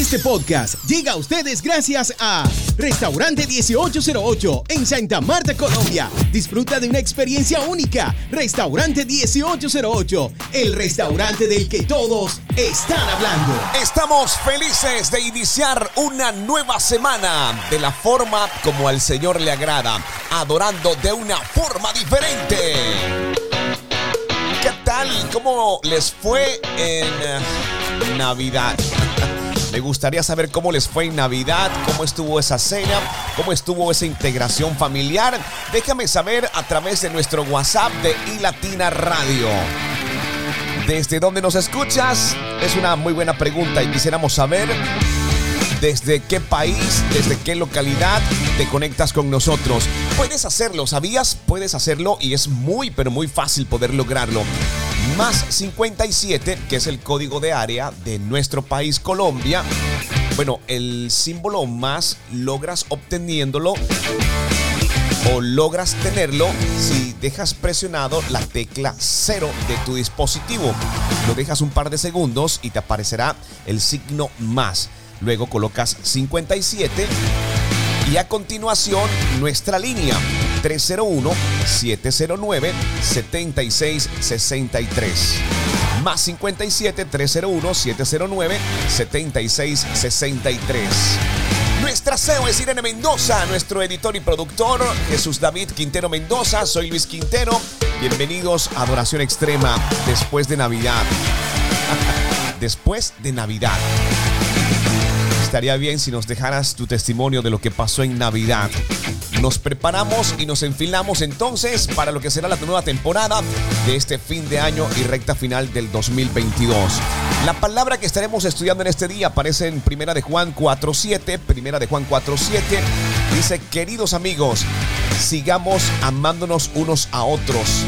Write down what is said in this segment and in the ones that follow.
Este podcast llega a ustedes gracias a Restaurante 1808 en Santa Marta, Colombia. Disfruta de una experiencia única. Restaurante 1808, el restaurante del que todos están hablando. Estamos felices de iniciar una nueva semana de la forma como al Señor le agrada, adorando de una forma diferente. ¿Qué tal? ¿Cómo les fue en eh, Navidad? Me gustaría saber cómo les fue en Navidad, cómo estuvo esa cena, cómo estuvo esa integración familiar. Déjame saber a través de nuestro WhatsApp de iLatina Radio. ¿Desde dónde nos escuchas? Es una muy buena pregunta y quisiéramos saber desde qué país, desde qué localidad te conectas con nosotros. Puedes hacerlo, ¿sabías? Puedes hacerlo y es muy, pero muy fácil poder lograrlo más 57, que es el código de área de nuestro país Colombia. Bueno, el símbolo más logras obteniéndolo o logras tenerlo si dejas presionado la tecla 0 de tu dispositivo. Lo dejas un par de segundos y te aparecerá el signo más. Luego colocas 57 y a continuación nuestra línea 301-709-7663. Más 57 301 709 7663. Nuestra CEO es Irene Mendoza, nuestro editor y productor Jesús David Quintero Mendoza, soy Luis Quintero. Bienvenidos a Adoración Extrema después de Navidad. después de Navidad. Estaría bien si nos dejaras tu testimonio de lo que pasó en Navidad. Nos preparamos y nos enfilamos entonces para lo que será la nueva temporada de este fin de año y recta final del 2022. La palabra que estaremos estudiando en este día aparece en Primera de Juan 4.7. Primera de Juan 4.7 dice, queridos amigos, sigamos amándonos unos a otros,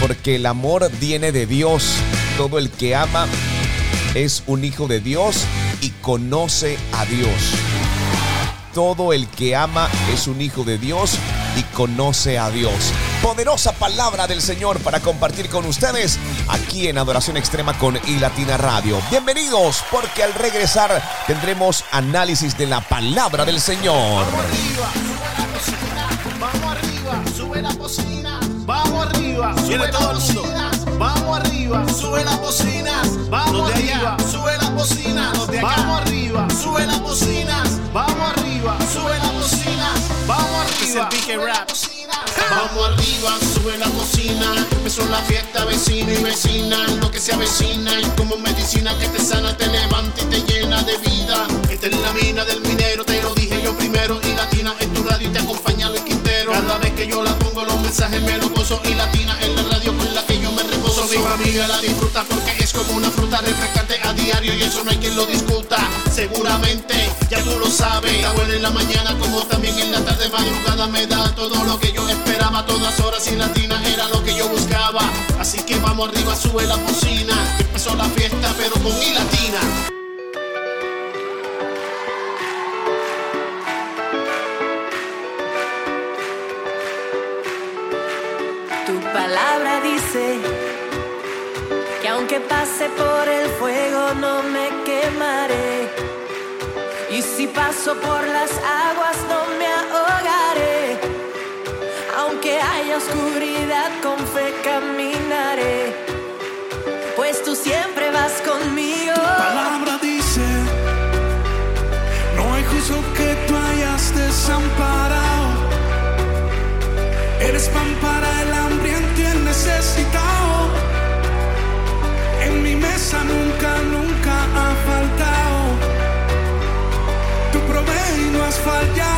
porque el amor viene de Dios. Todo el que ama es un hijo de Dios y conoce a Dios. Todo el que ama es un hijo de Dios y conoce a Dios. Poderosa palabra del Señor para compartir con ustedes aquí en Adoración Extrema con iLatina Radio. Bienvenidos porque al regresar tendremos análisis de la palabra del Señor. Vamos arriba, sube la bocina. Vamos arriba, sube la bocina. Vamos arriba, sube las bocinas. Vamos arriba, sube las bocinas. Vamos arriba, sube las bocinas. Vamos arriba, sube las bocinas. Vamos arriba, Vamos arriba, sube la cocina. Empezó la fiesta, vecino y vecina. Lo que se avecina y como medicina que te sana, te levanta y te llena de vida. Esta es la mina del minero, te lo dije yo primero. Y latina en tu radio y te acompaña el Quintero. Cada vez que yo la pongo, los mensajes me lo gozo. Y latina en la radio con la que yo me reposo. Mi familia la disfruta porque es como una fruta refrescante a diario y eso no hay quien lo discuta. Seguramente ya tú lo sabes. Está buena en la mañana como también en la tarde madrugada me da todo lo que yo esperaba. Todas horas y latina era lo que yo buscaba. Así que vamos arriba, sube la cocina. Empezó la fiesta pero con mi latina. Aunque pase por el fuego no me quemaré. Y si paso por las aguas no me ahogaré. Aunque haya oscuridad con fe caminaré. Pues tú siempre vas conmigo. Tu palabra dice, no hay justo que tú hayas desamparado. Eres pan para el hambriento Nunca, nunca ha faltado. Tu provees y no has fallado.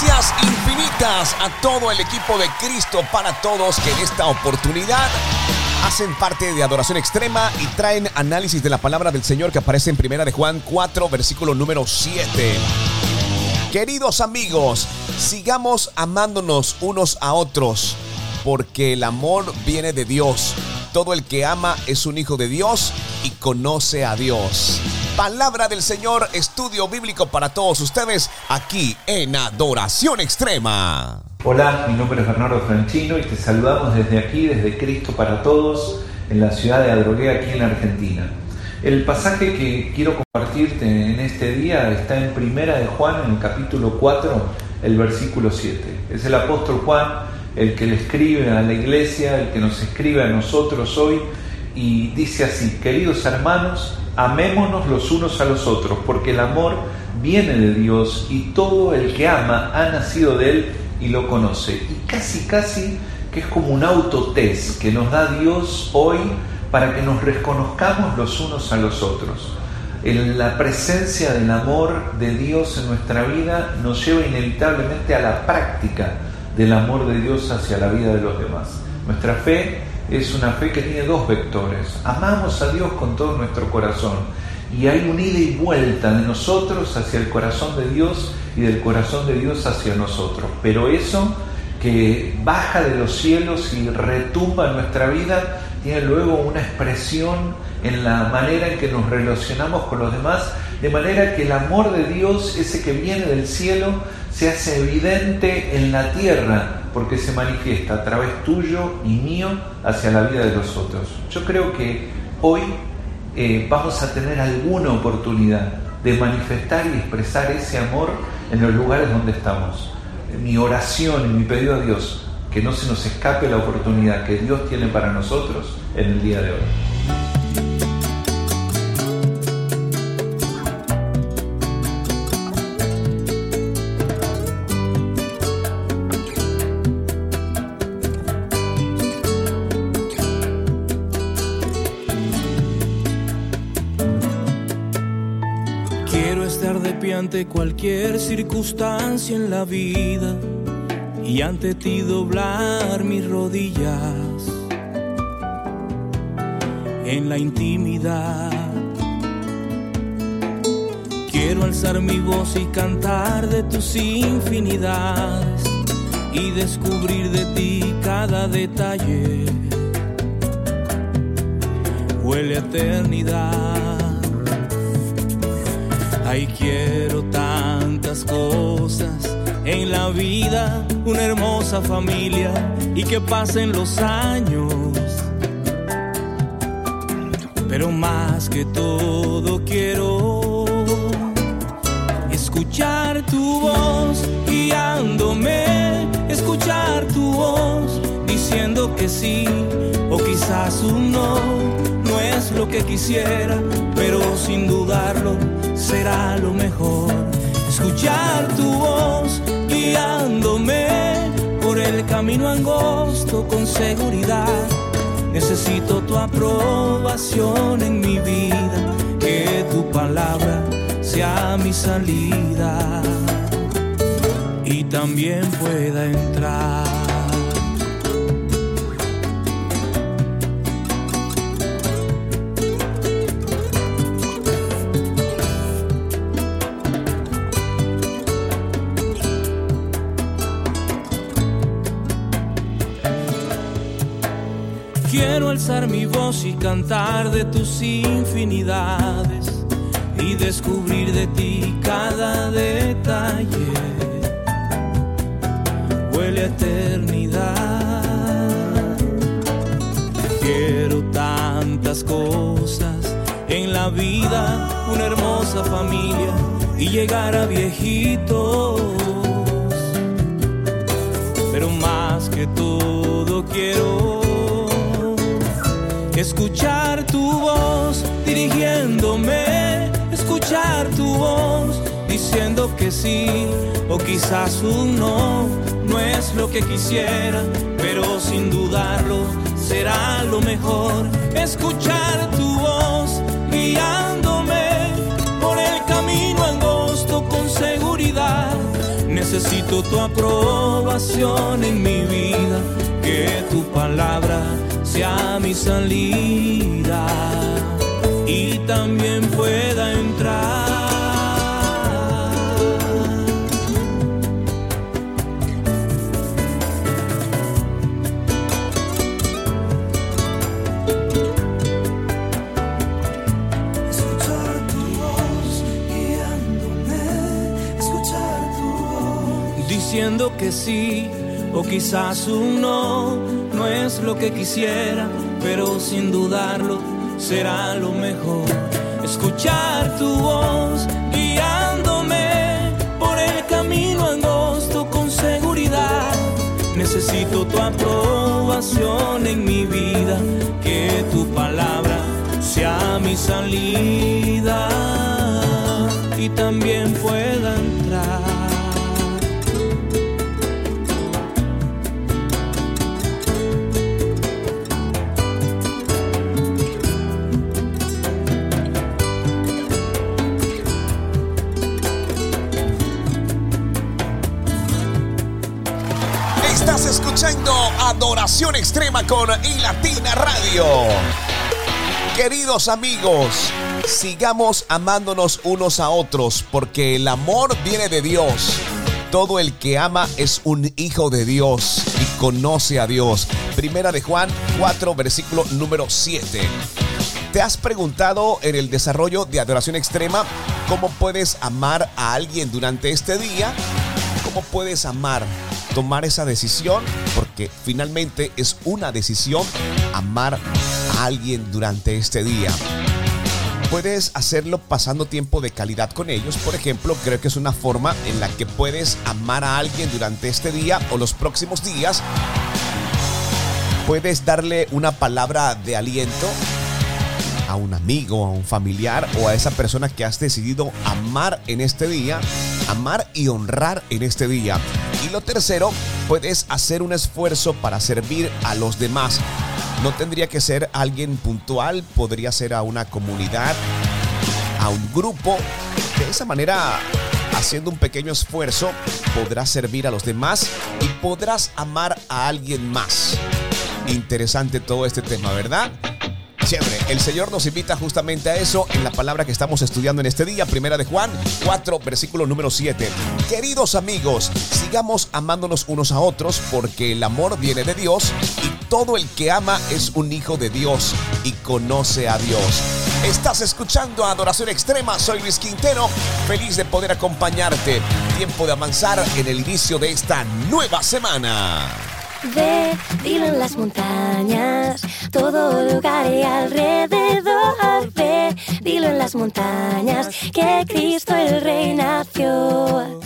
Gracias infinitas a todo el equipo de Cristo para Todos que en esta oportunidad hacen parte de Adoración Extrema y traen análisis de la palabra del Señor que aparece en Primera de Juan 4, versículo número 7. Queridos amigos, sigamos amándonos unos a otros, porque el amor viene de Dios. Todo el que ama es un hijo de Dios y conoce a Dios. Palabra del Señor, estudio bíblico para todos ustedes aquí en Adoración Extrema. Hola, mi nombre es Bernardo Franchino y te saludamos desde aquí, desde Cristo para Todos, en la ciudad de Adrogué, aquí en Argentina. El pasaje que quiero compartirte en este día está en Primera de Juan, en el capítulo 4, el versículo 7. Es el apóstol Juan el que le escribe a la iglesia, el que nos escribe a nosotros hoy, y dice así, queridos hermanos, amémonos los unos a los otros, porque el amor viene de Dios y todo el que ama ha nacido de Él y lo conoce. Y casi, casi que es como un autotest que nos da Dios hoy para que nos reconozcamos los unos a los otros. En la presencia del amor de Dios en nuestra vida nos lleva inevitablemente a la práctica del amor de Dios hacia la vida de los demás. Nuestra fe es una fe que tiene dos vectores. Amamos a Dios con todo nuestro corazón y hay un ida y vuelta de nosotros hacia el corazón de Dios y del corazón de Dios hacia nosotros. Pero eso que baja de los cielos y retumba en nuestra vida tiene luego una expresión en la manera en que nos relacionamos con los demás, de manera que el amor de Dios, ese que viene del cielo, se hace evidente en la tierra, porque se manifiesta a través tuyo y mío hacia la vida de los otros. Yo creo que hoy eh, vamos a tener alguna oportunidad de manifestar y expresar ese amor en los lugares donde estamos. Mi oración y mi pedido a Dios, que no se nos escape la oportunidad que Dios tiene para nosotros en el día de hoy. Ante cualquier circunstancia en la vida y ante ti doblar mis rodillas en la intimidad. Quiero alzar mi voz y cantar de tus infinidades y descubrir de ti cada detalle. Huele a eternidad. Ay, quiero cosas en la vida, una hermosa familia y que pasen los años. Pero más que todo quiero escuchar tu voz guiándome, escuchar tu voz diciendo que sí o quizás un no. No es lo que quisiera, pero sin dudarlo será lo mejor. Escuchar tu voz guiándome por el camino angosto con seguridad. Necesito tu aprobación en mi vida, que tu palabra sea mi salida y también pueda entrar. Mi voz y cantar de tus infinidades y descubrir de ti cada detalle. Huele a eternidad. Quiero tantas cosas en la vida, una hermosa familia y llegar a viejitos. Pero más que todo quiero escuchar tu voz dirigiéndome, escuchar tu voz diciendo que sí o quizás un no, no es lo que quisiera, pero sin dudarlo será lo mejor. Escuchar tu voz guiándome por el camino angosto con seguridad. Necesito tu aprobación en mi vida, que tu palabra sea mi salida y también pueda entrar. Escuchar tu voz guiándome, escuchar tu voz. diciendo que sí o quizás un no, no es lo que quisiera, pero sin dudarlo será lo mejor. Escuchar tu voz guiándome por el camino angosto con seguridad. Necesito tu aprobación en mi vida, que tu palabra sea mi salida y también pueda entrar. Adoración Extrema con iLatina Radio. Queridos amigos, sigamos amándonos unos a otros porque el amor viene de Dios. Todo el que ama es un hijo de Dios y conoce a Dios. Primera de Juan 4, versículo número 7. ¿Te has preguntado en el desarrollo de Adoración Extrema cómo puedes amar a alguien durante este día? ¿Cómo puedes amar? Tomar esa decisión, porque finalmente es una decisión amar a alguien durante este día. Puedes hacerlo pasando tiempo de calidad con ellos. Por ejemplo, creo que es una forma en la que puedes amar a alguien durante este día o los próximos días. Puedes darle una palabra de aliento a un amigo, a un familiar o a esa persona que has decidido amar en este día, amar y honrar en este día. Y lo tercero, puedes hacer un esfuerzo para servir a los demás. No tendría que ser alguien puntual, podría ser a una comunidad, a un grupo. De esa manera, haciendo un pequeño esfuerzo, podrás servir a los demás y podrás amar a alguien más. Interesante todo este tema, ¿verdad? El Señor nos invita justamente a eso en la palabra que estamos estudiando en este día, primera de Juan 4, versículo número 7. Queridos amigos, sigamos amándonos unos a otros porque el amor viene de Dios y todo el que ama es un hijo de Dios y conoce a Dios. Estás escuchando Adoración Extrema, soy Luis Quintero, feliz de poder acompañarte. Tiempo de avanzar en el inicio de esta nueva semana. Ve, dilo en las montañas, todo lugar y alrededor. Ve, dilo en las montañas, que Cristo el Rey nació.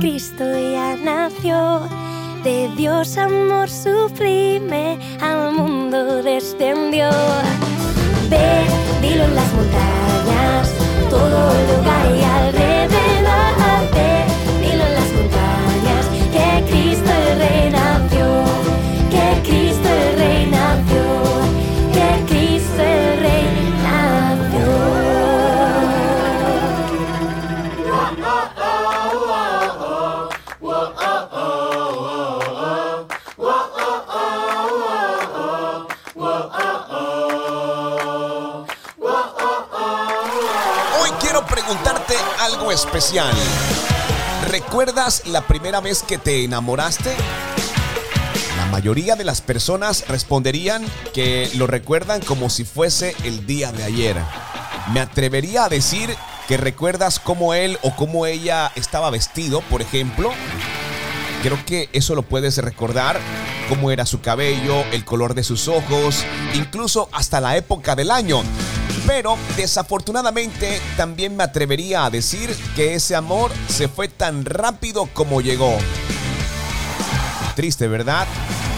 Cristo ya nació. De Dios amor sublime al mundo descendió. Ve, dilo en las montañas, todo lugar y alrededor. Ve, dilo en las montañas, que Cristo el Rey nació. Que Cristo el Rey nació. Que Cristo el Rey preguntarte algo especial. ¿Recuerdas la primera vez que te enamoraste? La mayoría de las personas responderían que lo recuerdan como si fuese el día de ayer. Me atrevería a decir que recuerdas cómo él o cómo ella estaba vestido, por ejemplo. Creo que eso lo puedes recordar, cómo era su cabello, el color de sus ojos, incluso hasta la época del año. Pero desafortunadamente también me atrevería a decir que ese amor se fue tan rápido como llegó. Triste, ¿verdad?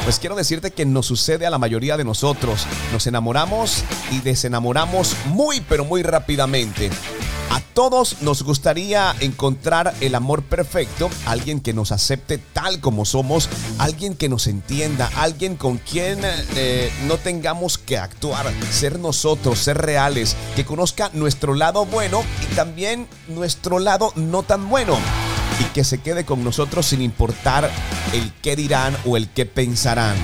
Pues quiero decirte que nos sucede a la mayoría de nosotros. Nos enamoramos y desenamoramos muy pero muy rápidamente. Todos nos gustaría encontrar el amor perfecto, alguien que nos acepte tal como somos, alguien que nos entienda, alguien con quien eh, no tengamos que actuar, ser nosotros, ser reales, que conozca nuestro lado bueno y también nuestro lado no tan bueno y que se quede con nosotros sin importar el qué dirán o el qué pensarán.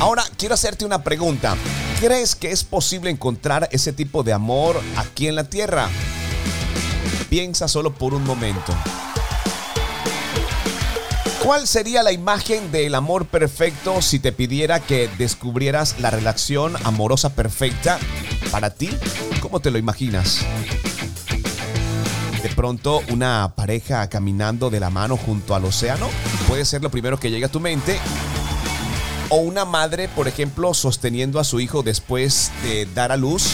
Ahora quiero hacerte una pregunta. ¿Crees que es posible encontrar ese tipo de amor aquí en la tierra? Piensa solo por un momento. ¿Cuál sería la imagen del amor perfecto si te pidiera que descubrieras la relación amorosa perfecta para ti? ¿Cómo te lo imaginas? De pronto una pareja caminando de la mano junto al océano puede ser lo primero que llega a tu mente. O una madre, por ejemplo, sosteniendo a su hijo después de dar a luz.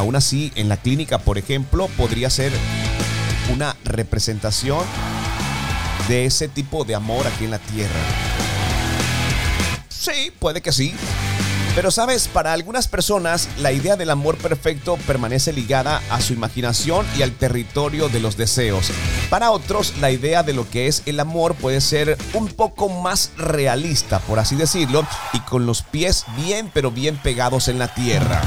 Aún así, en la clínica, por ejemplo, podría ser una representación de ese tipo de amor aquí en la tierra. Sí, puede que sí. Pero sabes, para algunas personas la idea del amor perfecto permanece ligada a su imaginación y al territorio de los deseos. Para otros, la idea de lo que es el amor puede ser un poco más realista, por así decirlo, y con los pies bien pero bien pegados en la tierra.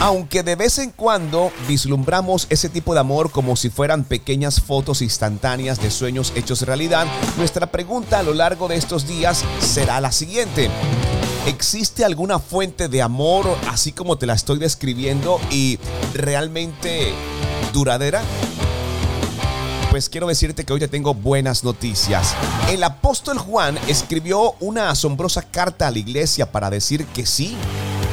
Aunque de vez en cuando vislumbramos ese tipo de amor como si fueran pequeñas fotos instantáneas de sueños hechos realidad, nuestra pregunta a lo largo de estos días será la siguiente. ¿Existe alguna fuente de amor así como te la estoy describiendo y realmente duradera? Pues quiero decirte que hoy te tengo buenas noticias. El apóstol Juan escribió una asombrosa carta a la iglesia para decir que sí,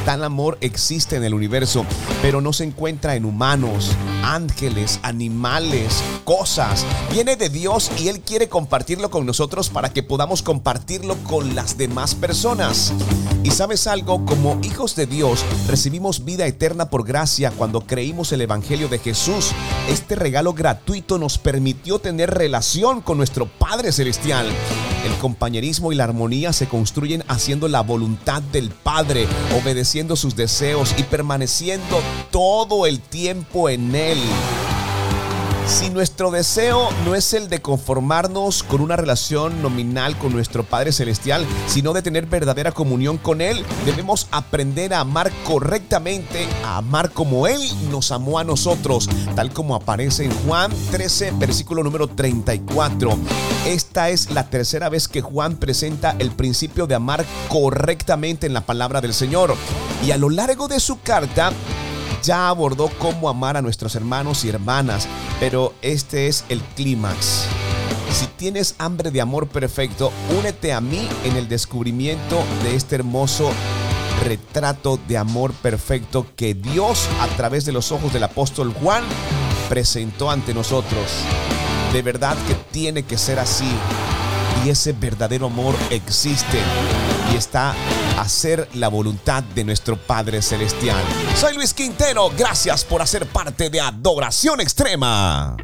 tal amor existe en el universo, pero no se encuentra en humanos, ángeles, animales, cosas. Viene de Dios y Él quiere compartirlo con nosotros para que podamos compartirlo con las demás personas. Y sabes algo, como hijos de Dios recibimos vida eterna por gracia cuando creímos el Evangelio de Jesús. Este regalo gratuito nos permitió tener relación con nuestro Padre Celestial. El compañerismo y la armonía se construyen haciendo la voluntad del Padre, obedeciendo sus deseos y permaneciendo todo el tiempo en Él. Si nuestro deseo no es el de conformarnos con una relación nominal con nuestro Padre Celestial, sino de tener verdadera comunión con Él, debemos aprender a amar correctamente, a amar como Él nos amó a nosotros, tal como aparece en Juan 13, versículo número 34. Esta es la tercera vez que Juan presenta el principio de amar correctamente en la palabra del Señor. Y a lo largo de su carta, ya abordó cómo amar a nuestros hermanos y hermanas, pero este es el clímax. Si tienes hambre de amor perfecto, únete a mí en el descubrimiento de este hermoso retrato de amor perfecto que Dios a través de los ojos del apóstol Juan presentó ante nosotros. De verdad que tiene que ser así. Y ese verdadero amor existe y está hacer la voluntad de nuestro Padre Celestial. Soy Luis Quintero, gracias por hacer parte de Adoración Extrema.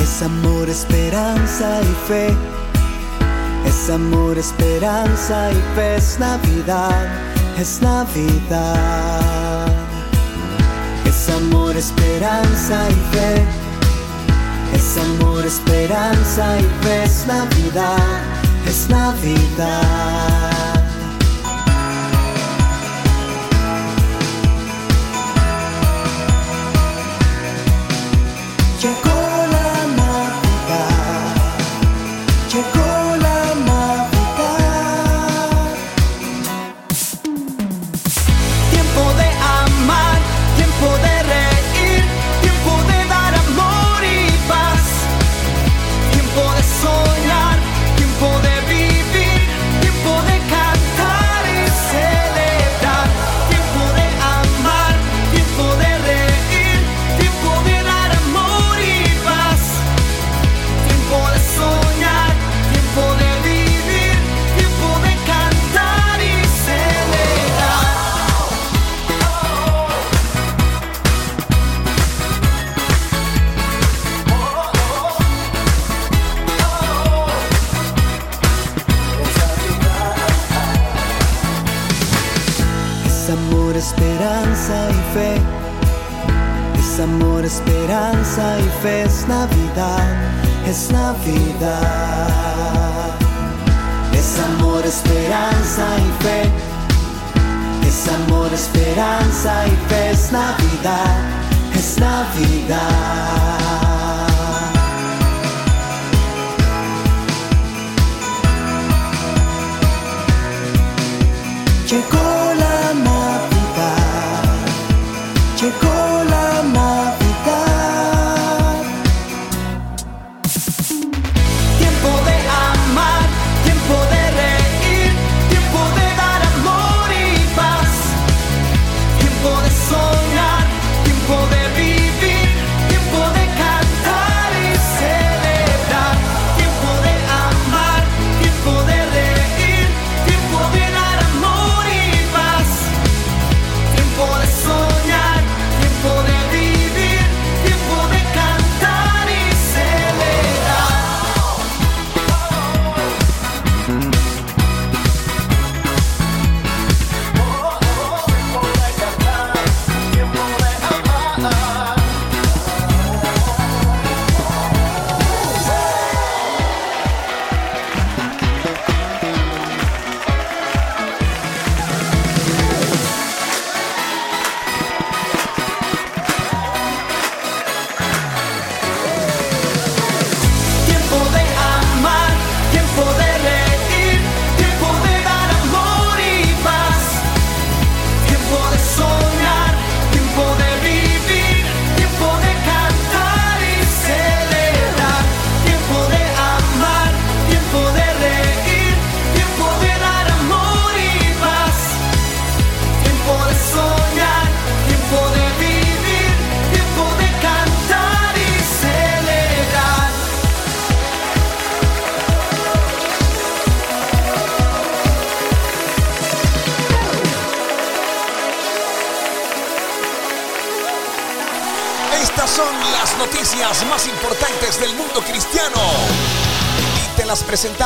Es amor, esperanza y fe. Es amor, esperanza y fe. Es Navidad, es Navidad. Es amor, esperanza y fe. Es amor, esperanza y fe. Es Navidad, es Navidad. Esperanza y fe. Es amor, esperanza y fe. Es Navidad, es Navidad. Es amor, esperanza y fe. Es amor, esperanza y fe. Es Navidad, es Navidad. Llegó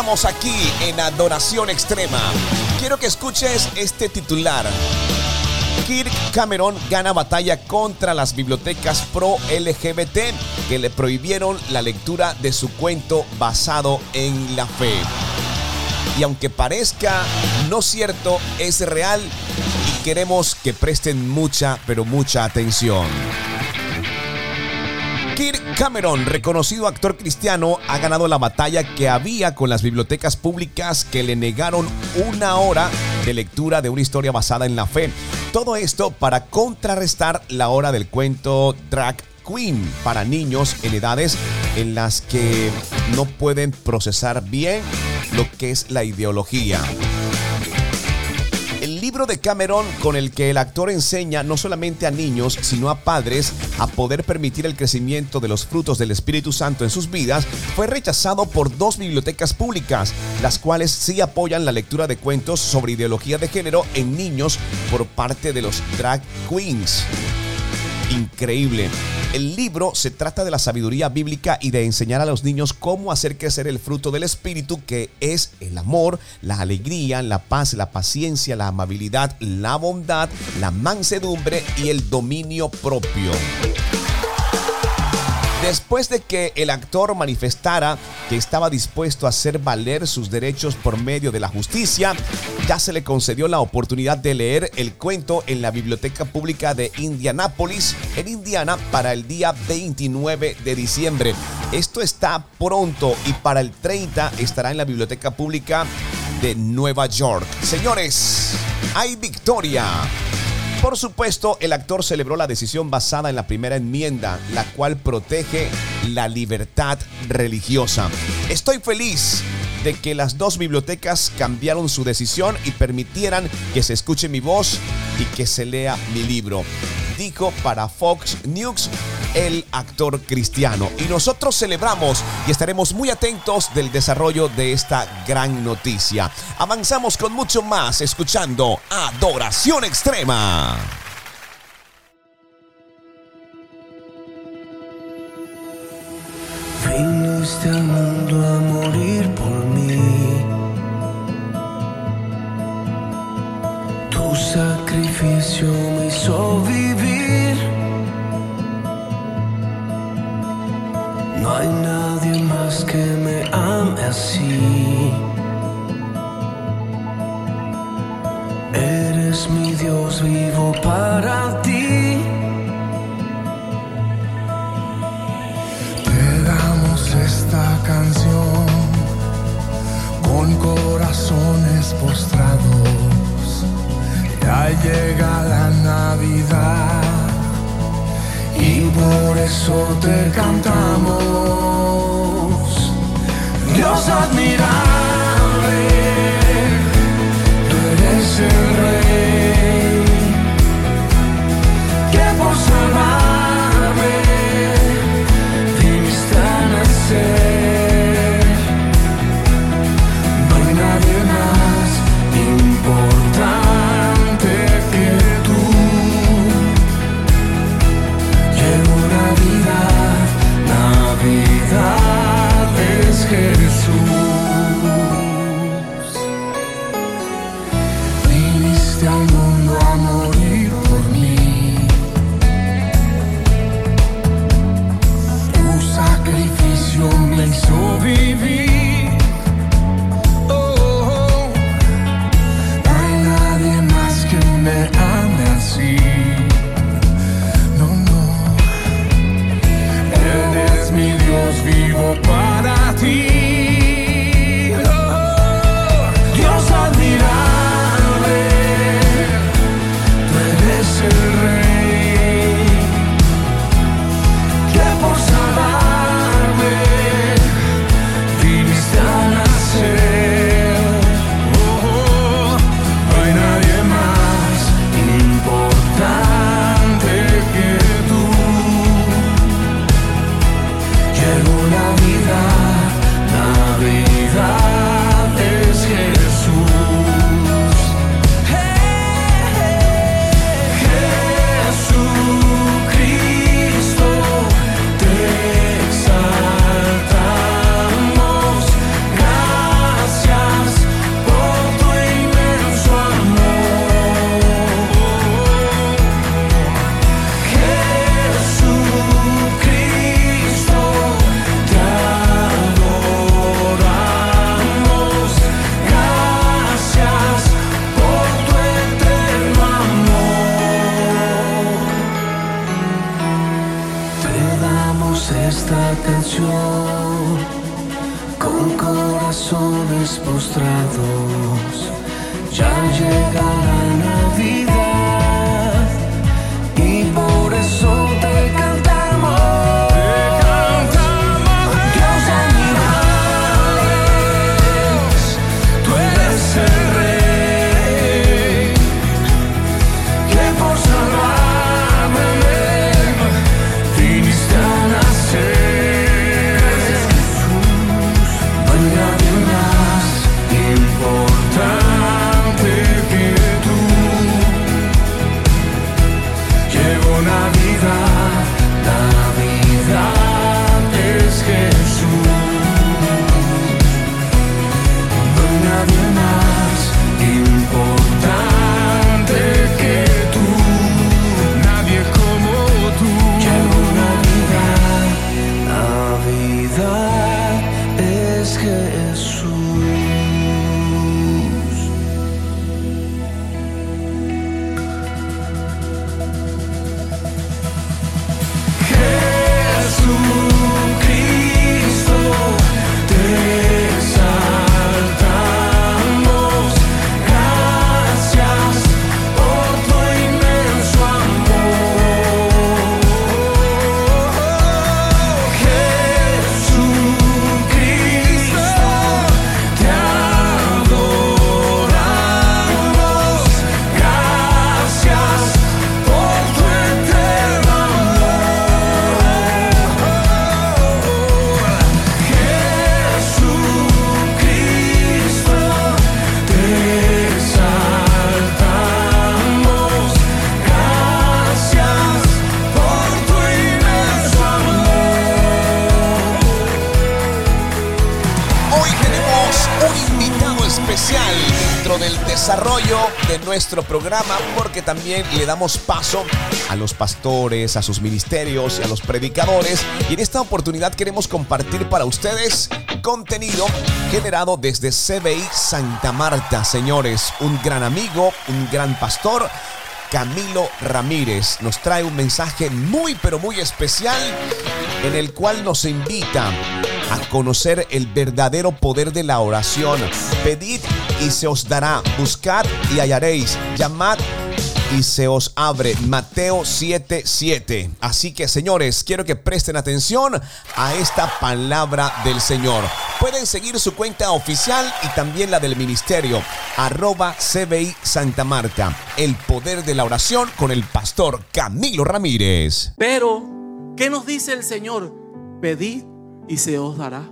presentamos aquí en Adoración Extrema. Quiero que escuches este titular. Kirk Cameron gana batalla contra las bibliotecas pro LGBT que le prohibieron la lectura de su cuento basado en la fe. Y aunque parezca no cierto, es real y queremos que presten mucha, pero mucha atención. Cameron, reconocido actor cristiano, ha ganado la batalla que había con las bibliotecas públicas que le negaron una hora de lectura de una historia basada en la fe. Todo esto para contrarrestar la hora del cuento Drag Queen para niños en edades en las que no pueden procesar bien lo que es la ideología. De Cameron con el que el actor enseña no solamente a niños, sino a padres a poder permitir el crecimiento de los frutos del Espíritu Santo en sus vidas, fue rechazado por dos bibliotecas públicas, las cuales sí apoyan la lectura de cuentos sobre ideología de género en niños por parte de los drag queens increíble. El libro se trata de la sabiduría bíblica y de enseñar a los niños cómo hacer crecer el fruto del Espíritu, que es el amor, la alegría, la paz, la paciencia, la amabilidad, la bondad, la mansedumbre y el dominio propio. Después de que el actor manifestara que estaba dispuesto a hacer valer sus derechos por medio de la justicia, ya se le concedió la oportunidad de leer el cuento en la Biblioteca Pública de Indianápolis, en Indiana, para el día 29 de diciembre. Esto está pronto y para el 30 estará en la Biblioteca Pública de Nueva York. Señores, hay victoria. Por supuesto, el actor celebró la decisión basada en la primera enmienda, la cual protege la libertad religiosa. Estoy feliz de que las dos bibliotecas cambiaron su decisión y permitieran que se escuche mi voz y que se lea mi libro dijo para Fox News el actor cristiano. Y nosotros celebramos y estaremos muy atentos del desarrollo de esta gran noticia. Avanzamos con mucho más escuchando Adoración Extrema. Viniste al mundo a morir por mí. Tu sacrificio me hizo vivir. No hay nadie más que me ame así. Eres mi Dios vivo para ti. Te damos esta canción con corazones postrados. Ya llega la Navidad eso te cantamos. Dios admirable, tú eres el rey. still esta canción con corazones postrados. Ya llegará Navidad. Nuestro programa porque también le damos paso a los pastores, a sus ministerios y a los predicadores. Y en esta oportunidad queremos compartir para ustedes contenido generado desde CBI Santa Marta. Señores, un gran amigo, un gran pastor. Camilo Ramírez nos trae un mensaje muy pero muy especial en el cual nos invita a conocer el verdadero poder de la oración. Pedid y se os dará, buscad y hallaréis, llamad y se os abre. Mateo 7:7. Así que señores, quiero que presten atención a esta palabra del Señor. Pueden seguir su cuenta oficial y también la del ministerio, arroba CBI Santa Marta. El poder de la oración con el pastor Camilo Ramírez. Pero, ¿qué nos dice el Señor? Pedid y se os dará.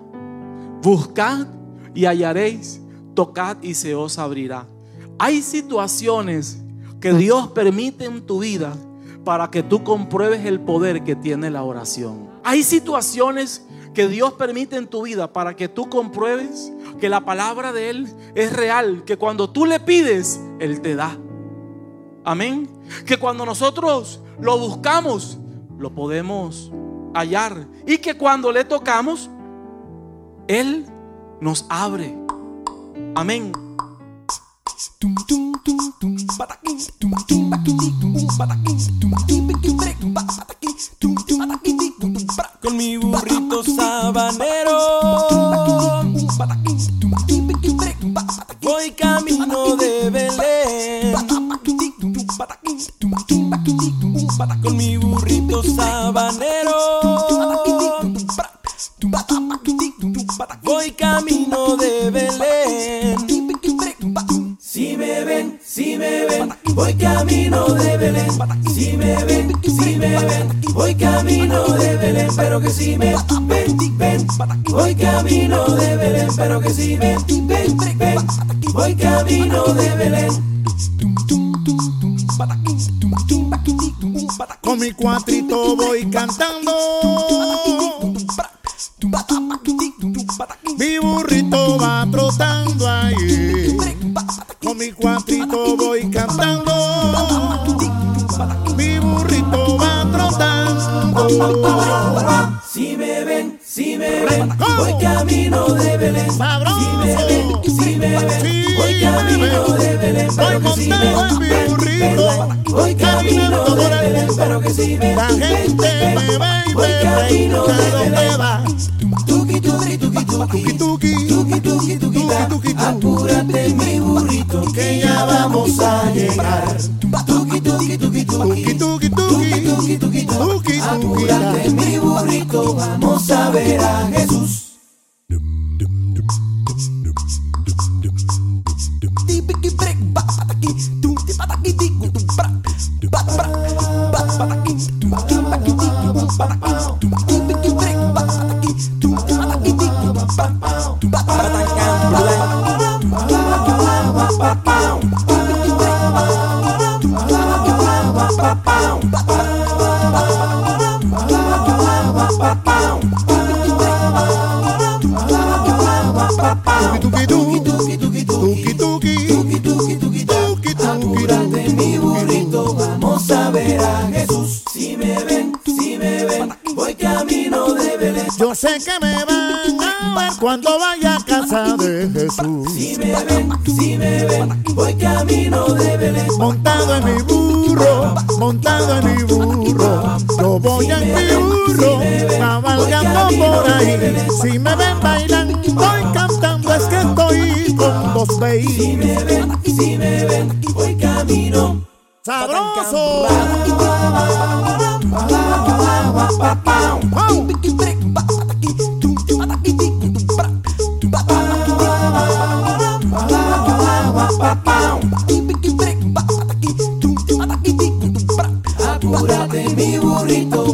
Buscad y hallaréis. Tocad y se os abrirá. Hay situaciones que Dios permite en tu vida para que tú compruebes el poder que tiene la oración. Hay situaciones que Dios permite en tu vida para que tú compruebes que la palabra de Él es real, que cuando tú le pides, Él te da. Amén. Que cuando nosotros lo buscamos, lo podemos hallar. Y que cuando le tocamos, Él nos abre. Amén. Con mi burrito sabanero Voy camino de Belén Con mi burrito sabanero Voy camino de Belén si me ven, si me ven, voy camino de Belén. Si me ven, si me ven, voy camino de Belén. Pero que si me ven, ven, voy camino de Belén. Pero que si me ven, ven, voy camino de Belén. Con mi cuatrito voy cantando. Mi burrito va trotando ahí. Con mi cuatrito voy cantando. Mi burrito va trotando. Si me ven, si me ven, voy camino de Belén. Si me ven, si me ven, voy camino de Belén. Voy La gente me ve y me ve dónde vas. Tuki, tuki, tuki, tuki, tuki, tuki, tuki, apúrate mi burrito que ya vamos a llegar. Tuki, tuki, tuki, tuki, tuki, tuki, tuki, apúrate mi burrito, vamos a ver a Jesús. Sé que me van a ver cuando vaya a casa de Jesús. Si me ven, si me ven, voy camino de Belén. Montado en mi burro, montado en mi burro. Yo voy en mi burro, cabalgando por ahí. Si me ven bailando y cantando, es que estoy con dos Si veis. me ven, si me ven, voy camino. ¡Sabroso!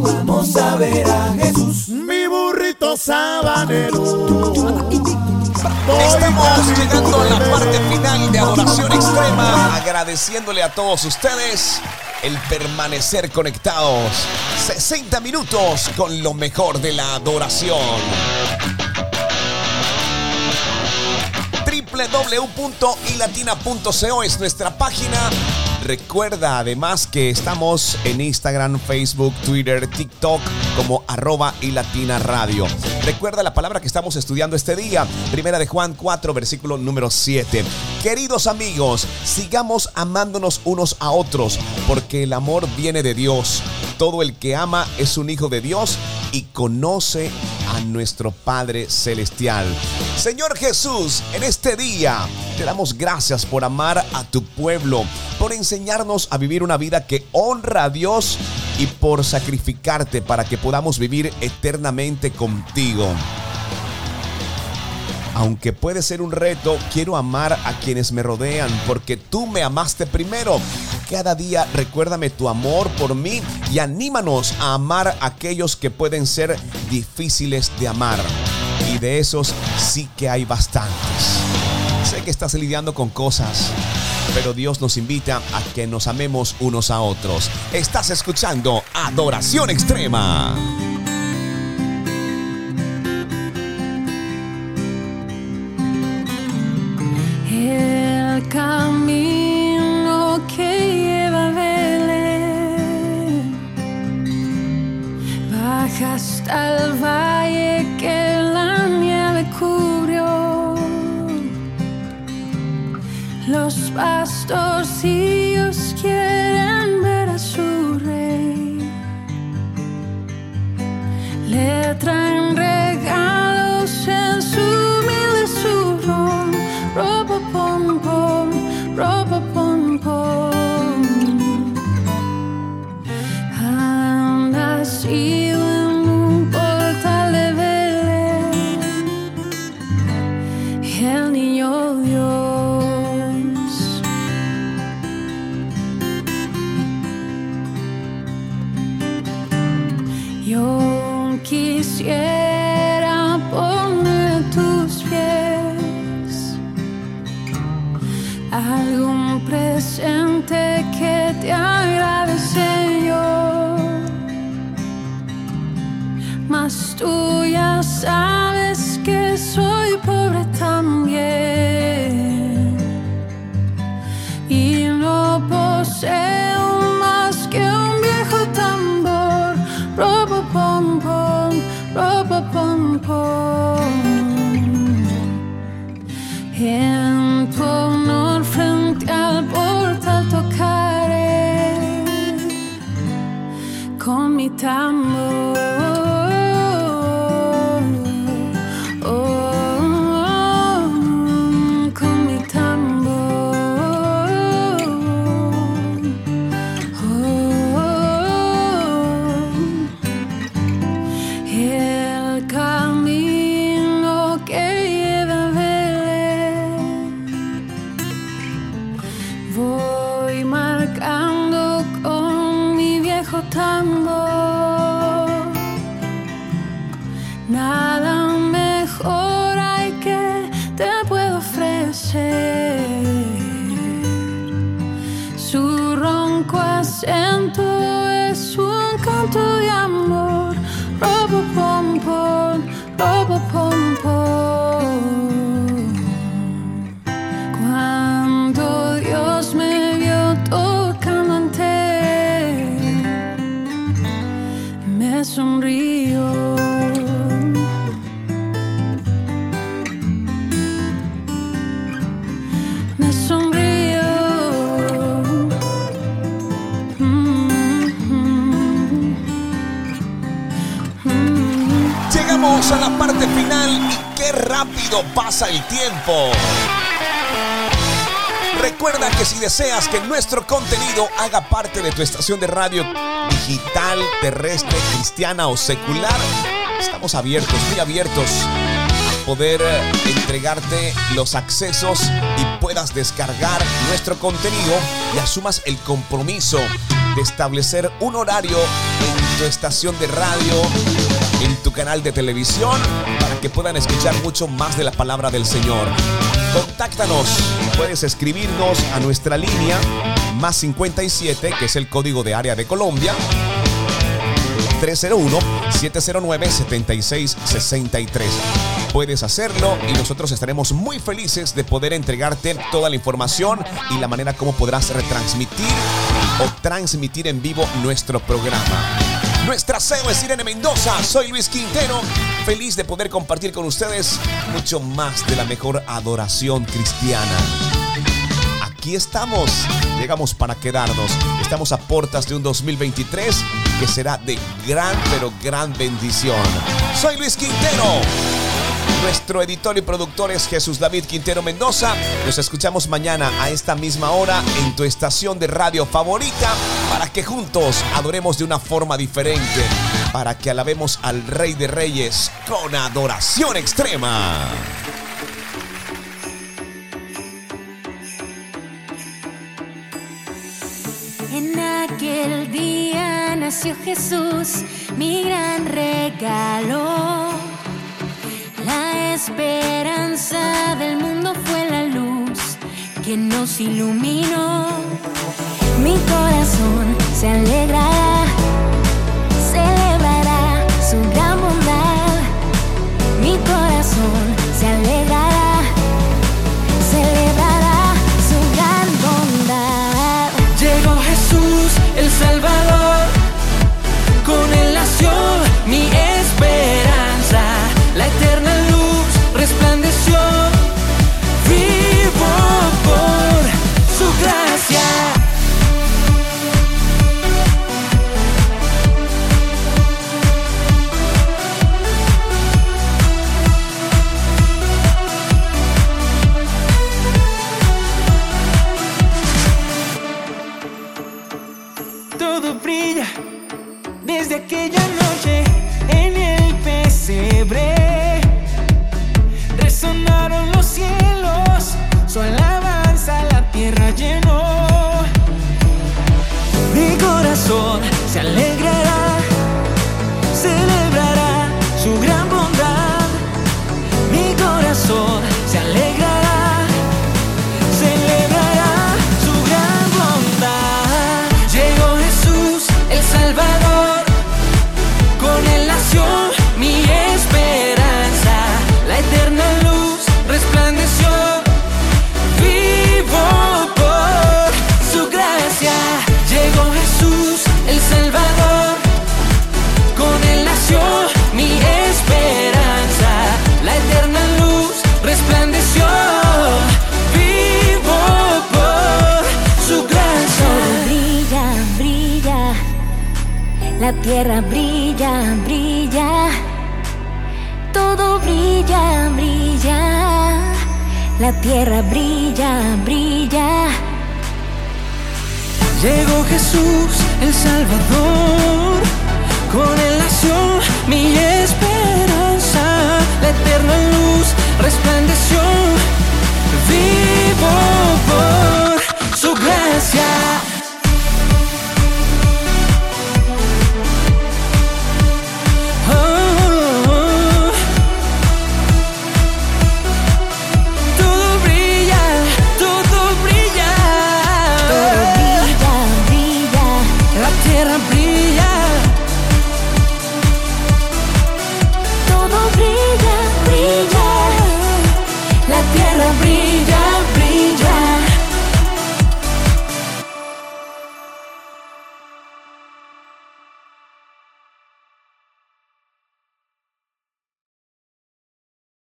Vamos a ver a Jesús. Mi burrito sabanero. Estamos llegando a la parte final de Adoración Extrema, agradeciéndole a todos ustedes el permanecer conectados. 60 minutos con lo mejor de la adoración. www.ilatina.co es nuestra página. Recuerda además que estamos en Instagram, Facebook, Twitter, TikTok como arroba y latina radio. Recuerda la palabra que estamos estudiando este día, primera de Juan 4, versículo número 7. Queridos amigos, sigamos amándonos unos a otros, porque el amor viene de Dios. Todo el que ama es un hijo de Dios y conoce a nuestro Padre Celestial. Señor Jesús, en este día te damos gracias por amar a tu pueblo, por enseñarnos a vivir una vida que honra a Dios y por sacrificarte para que podamos vivir eternamente contigo. Aunque puede ser un reto, quiero amar a quienes me rodean porque tú me amaste primero. Cada día recuérdame tu amor por mí y anímanos a amar a aquellos que pueden ser difíciles de amar. Y de esos sí que hay bastantes. Sé que estás lidiando con cosas, pero Dios nos invita a que nos amemos unos a otros. Estás escuchando Adoración Extrema. Llegamos a la parte final y qué rápido pasa el tiempo. Recuerda que si deseas que nuestro contenido haga parte de tu estación de radio digital, terrestre, cristiana o secular, estamos abiertos, muy abiertos a poder eh, entregarte los accesos y puedas descargar nuestro contenido y asumas el compromiso de establecer un horario en tu estación de radio, en tu canal de televisión, para que puedan escuchar mucho más de la palabra del Señor. Contáctanos, puedes escribirnos a nuestra línea más 57, que es el código de área de Colombia, 301-709-7663. puedes hacerlo y nosotros estaremos muy felices de poder entregarte toda la información y la manera como podrás retransmitir o transmitir en vivo nuestro programa. Nuestra CEO es Irene Mendoza, soy Luis Quintero, feliz de poder compartir con ustedes mucho más de la mejor adoración cristiana. Aquí estamos, llegamos para quedarnos, estamos a puertas de un 2023 que será de gran pero gran bendición. Soy Luis Quintero. Nuestro editor y productor es Jesús David Quintero Mendoza. Nos escuchamos mañana a esta misma hora en tu estación de radio favorita para que juntos adoremos de una forma diferente, para que alabemos al Rey de Reyes con adoración extrema. En aquel día nació Jesús, mi gran regalo. Esperanza del mundo fue la luz que nos iluminó. Mi corazón se alegrará, celebrará su gran bondad. Mi corazón La tierra brilla, brilla. Todo brilla, brilla. La tierra brilla, brilla. Llegó Jesús, el Salvador, con él nació mi esperanza, la eterna luz resplandeció, vivo por